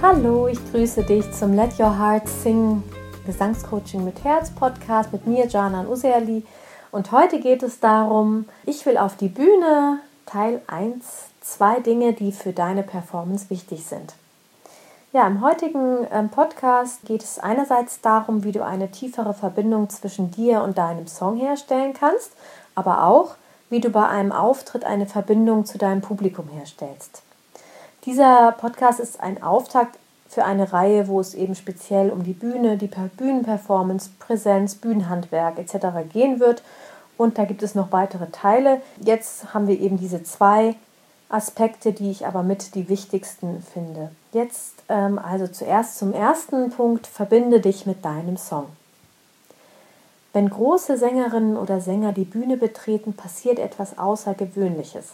Hallo, ich grüße dich zum Let Your Heart Sing Gesangscoaching mit Herz Podcast mit mir, Janan Userli. Und heute geht es darum, ich will auf die Bühne, Teil 1, zwei Dinge, die für deine Performance wichtig sind. Ja, im heutigen ähm, Podcast geht es einerseits darum, wie du eine tiefere Verbindung zwischen dir und deinem Song herstellen kannst, aber auch, wie du bei einem Auftritt eine Verbindung zu deinem Publikum herstellst. Dieser Podcast ist ein Auftakt für eine Reihe, wo es eben speziell um die Bühne, die Bühnenperformance, Präsenz, Bühnenhandwerk etc. gehen wird. Und da gibt es noch weitere Teile. Jetzt haben wir eben diese zwei Aspekte, die ich aber mit die wichtigsten finde. Jetzt ähm, also zuerst zum ersten Punkt, verbinde dich mit deinem Song. Wenn große Sängerinnen oder Sänger die Bühne betreten, passiert etwas Außergewöhnliches.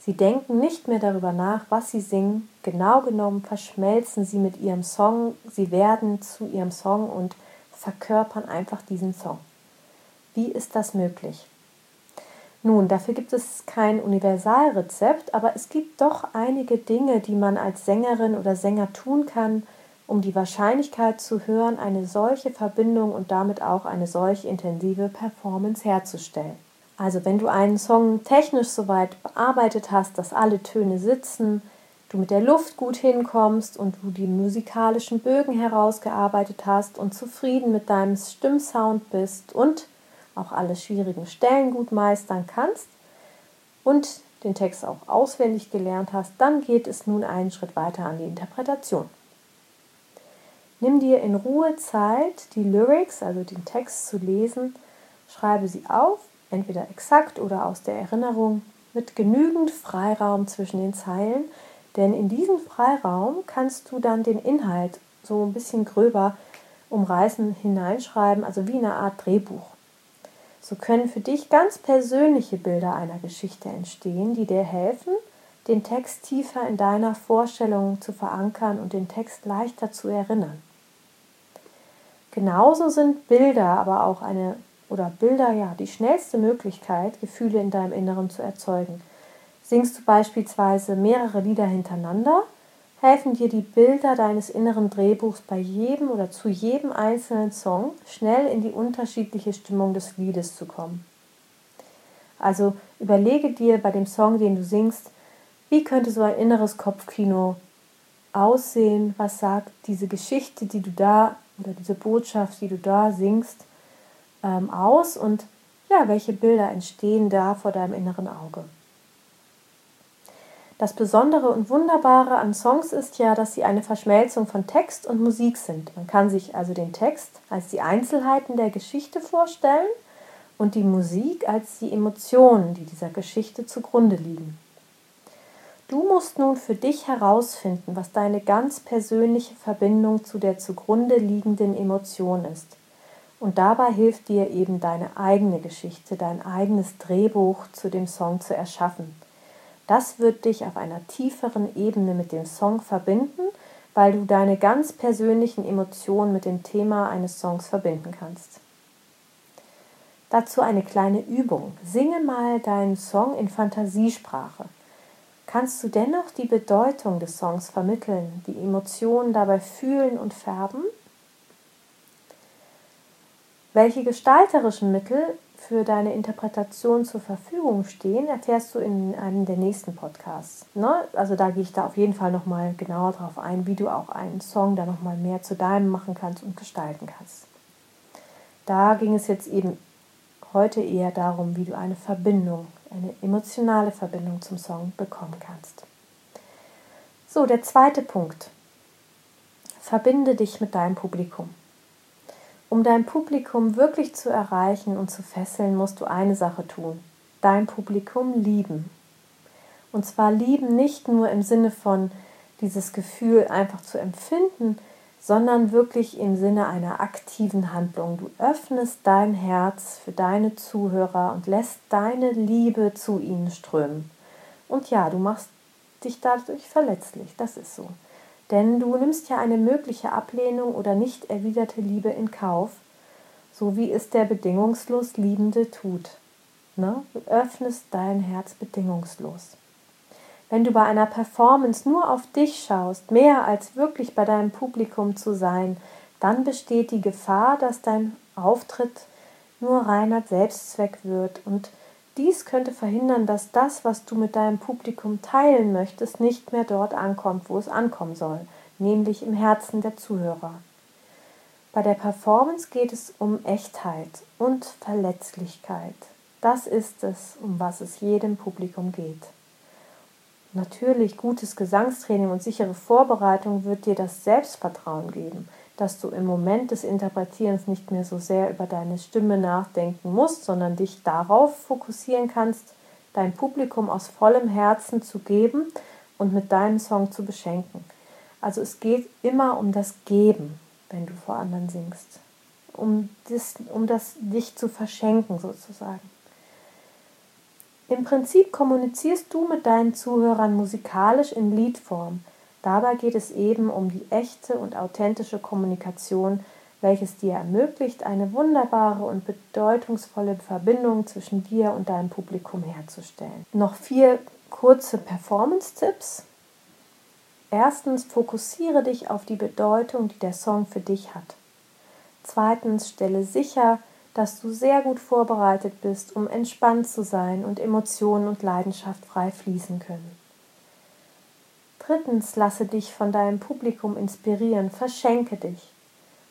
Sie denken nicht mehr darüber nach, was sie singen. Genau genommen verschmelzen sie mit ihrem Song, sie werden zu ihrem Song und verkörpern einfach diesen Song. Wie ist das möglich? Nun, dafür gibt es kein Universalrezept, aber es gibt doch einige Dinge, die man als Sängerin oder Sänger tun kann, um die Wahrscheinlichkeit zu hören, eine solche Verbindung und damit auch eine solch intensive Performance herzustellen. Also wenn du einen Song technisch soweit bearbeitet hast, dass alle Töne sitzen, du mit der Luft gut hinkommst und du die musikalischen Bögen herausgearbeitet hast und zufrieden mit deinem Stimmsound bist und auch alle schwierigen Stellen gut meistern kannst und den Text auch auswendig gelernt hast, dann geht es nun einen Schritt weiter an die Interpretation. Nimm dir in Ruhe Zeit, die Lyrics, also den Text zu lesen, schreibe sie auf entweder exakt oder aus der Erinnerung, mit genügend Freiraum zwischen den Zeilen, denn in diesem Freiraum kannst du dann den Inhalt so ein bisschen gröber umreißen, hineinschreiben, also wie eine Art Drehbuch. So können für dich ganz persönliche Bilder einer Geschichte entstehen, die dir helfen, den Text tiefer in deiner Vorstellung zu verankern und den Text leichter zu erinnern. Genauso sind Bilder aber auch eine oder Bilder ja die schnellste Möglichkeit, Gefühle in deinem Inneren zu erzeugen. Singst du beispielsweise mehrere Lieder hintereinander, helfen dir die Bilder deines inneren Drehbuchs bei jedem oder zu jedem einzelnen Song schnell in die unterschiedliche Stimmung des Liedes zu kommen. Also überlege dir bei dem Song, den du singst, wie könnte so ein inneres Kopfkino aussehen? Was sagt diese Geschichte, die du da oder diese Botschaft, die du da singst? Ähm, aus und ja, welche Bilder entstehen da vor deinem inneren Auge. Das Besondere und Wunderbare an Songs ist ja, dass sie eine Verschmelzung von Text und Musik sind. Man kann sich also den Text als die Einzelheiten der Geschichte vorstellen und die Musik als die Emotionen, die dieser Geschichte zugrunde liegen. Du musst nun für dich herausfinden, was deine ganz persönliche Verbindung zu der zugrunde liegenden Emotion ist. Und dabei hilft dir eben deine eigene Geschichte, dein eigenes Drehbuch zu dem Song zu erschaffen. Das wird dich auf einer tieferen Ebene mit dem Song verbinden, weil du deine ganz persönlichen Emotionen mit dem Thema eines Songs verbinden kannst. Dazu eine kleine Übung. Singe mal deinen Song in Fantasiesprache. Kannst du dennoch die Bedeutung des Songs vermitteln, die Emotionen dabei fühlen und färben? Welche gestalterischen Mittel für deine Interpretation zur Verfügung stehen, erfährst du in einem der nächsten Podcasts. Ne? Also da gehe ich da auf jeden Fall nochmal genauer drauf ein, wie du auch einen Song da nochmal mehr zu deinem machen kannst und gestalten kannst. Da ging es jetzt eben heute eher darum, wie du eine Verbindung, eine emotionale Verbindung zum Song bekommen kannst. So, der zweite Punkt. Verbinde dich mit deinem Publikum. Um dein Publikum wirklich zu erreichen und zu fesseln, musst du eine Sache tun. Dein Publikum lieben. Und zwar lieben nicht nur im Sinne von dieses Gefühl einfach zu empfinden, sondern wirklich im Sinne einer aktiven Handlung. Du öffnest dein Herz für deine Zuhörer und lässt deine Liebe zu ihnen strömen. Und ja, du machst dich dadurch verletzlich, das ist so. Denn du nimmst ja eine mögliche Ablehnung oder nicht erwiderte Liebe in Kauf, so wie es der bedingungslos Liebende tut. Ne? Du öffnest dein Herz bedingungslos. Wenn du bei einer Performance nur auf dich schaust, mehr als wirklich bei deinem Publikum zu sein, dann besteht die Gefahr, dass dein Auftritt nur reiner Selbstzweck wird und dies könnte verhindern, dass das, was du mit deinem Publikum teilen möchtest, nicht mehr dort ankommt, wo es ankommen soll, nämlich im Herzen der Zuhörer. Bei der Performance geht es um Echtheit und Verletzlichkeit. Das ist es, um was es jedem Publikum geht. Natürlich gutes Gesangstraining und sichere Vorbereitung wird dir das Selbstvertrauen geben, dass du im Moment des Interpretierens nicht mehr so sehr über deine Stimme nachdenken musst, sondern dich darauf fokussieren kannst, dein Publikum aus vollem Herzen zu geben und mit deinem Song zu beschenken. Also es geht immer um das Geben, wenn du vor anderen singst, um das, um das dich zu verschenken sozusagen. Im Prinzip kommunizierst du mit deinen Zuhörern musikalisch in Liedform. Dabei geht es eben um die echte und authentische Kommunikation, welches dir ermöglicht, eine wunderbare und bedeutungsvolle Verbindung zwischen dir und deinem Publikum herzustellen. Noch vier kurze Performance-Tipps. Erstens, fokussiere dich auf die Bedeutung, die der Song für dich hat. Zweitens, stelle sicher, dass du sehr gut vorbereitet bist, um entspannt zu sein und Emotionen und Leidenschaft frei fließen können. Drittens, lasse dich von deinem Publikum inspirieren, verschenke dich.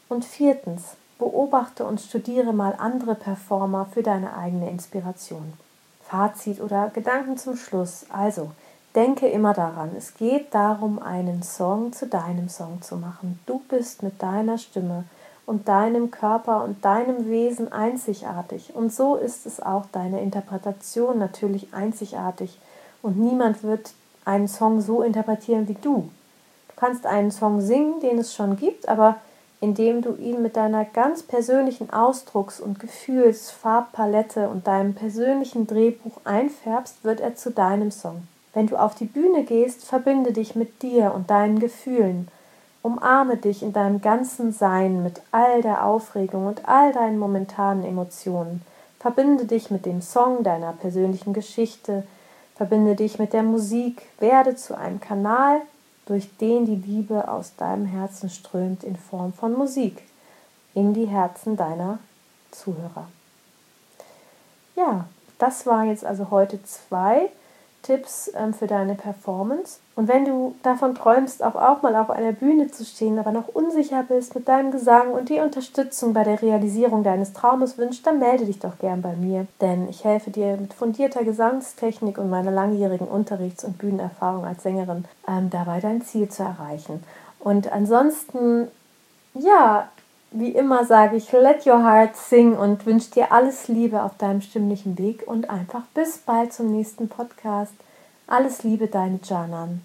Und viertens, beobachte und studiere mal andere Performer für deine eigene Inspiration. Fazit oder Gedanken zum Schluss. Also, denke immer daran, es geht darum, einen Song zu deinem Song zu machen. Du bist mit deiner Stimme und deinem Körper und deinem Wesen einzigartig. Und so ist es auch deine Interpretation natürlich einzigartig. Und niemand wird einen Song so interpretieren wie du. Du kannst einen Song singen, den es schon gibt, aber indem du ihn mit deiner ganz persönlichen Ausdrucks- und Gefühlsfarbpalette und deinem persönlichen Drehbuch einfärbst, wird er zu deinem Song. Wenn du auf die Bühne gehst, verbinde dich mit dir und deinen Gefühlen Umarme dich in deinem ganzen Sein mit all der Aufregung und all deinen momentanen Emotionen. Verbinde dich mit dem Song deiner persönlichen Geschichte. Verbinde dich mit der Musik. Werde zu einem Kanal, durch den die Liebe aus deinem Herzen strömt in Form von Musik in die Herzen deiner Zuhörer. Ja, das waren jetzt also heute zwei Tipps ähm, für deine Performance. Und wenn du davon träumst, auch, auch mal auf einer Bühne zu stehen, aber noch unsicher bist mit deinem Gesang und die Unterstützung bei der Realisierung deines Traumes wünschst, dann melde dich doch gern bei mir, denn ich helfe dir mit fundierter Gesangstechnik und meiner langjährigen Unterrichts- und Bühnenerfahrung als Sängerin ähm, dabei dein Ziel zu erreichen. Und ansonsten, ja, wie immer sage ich, let your heart sing und wünsche dir alles Liebe auf deinem stimmlichen Weg und einfach bis bald zum nächsten Podcast. Alles Liebe, deine Janan.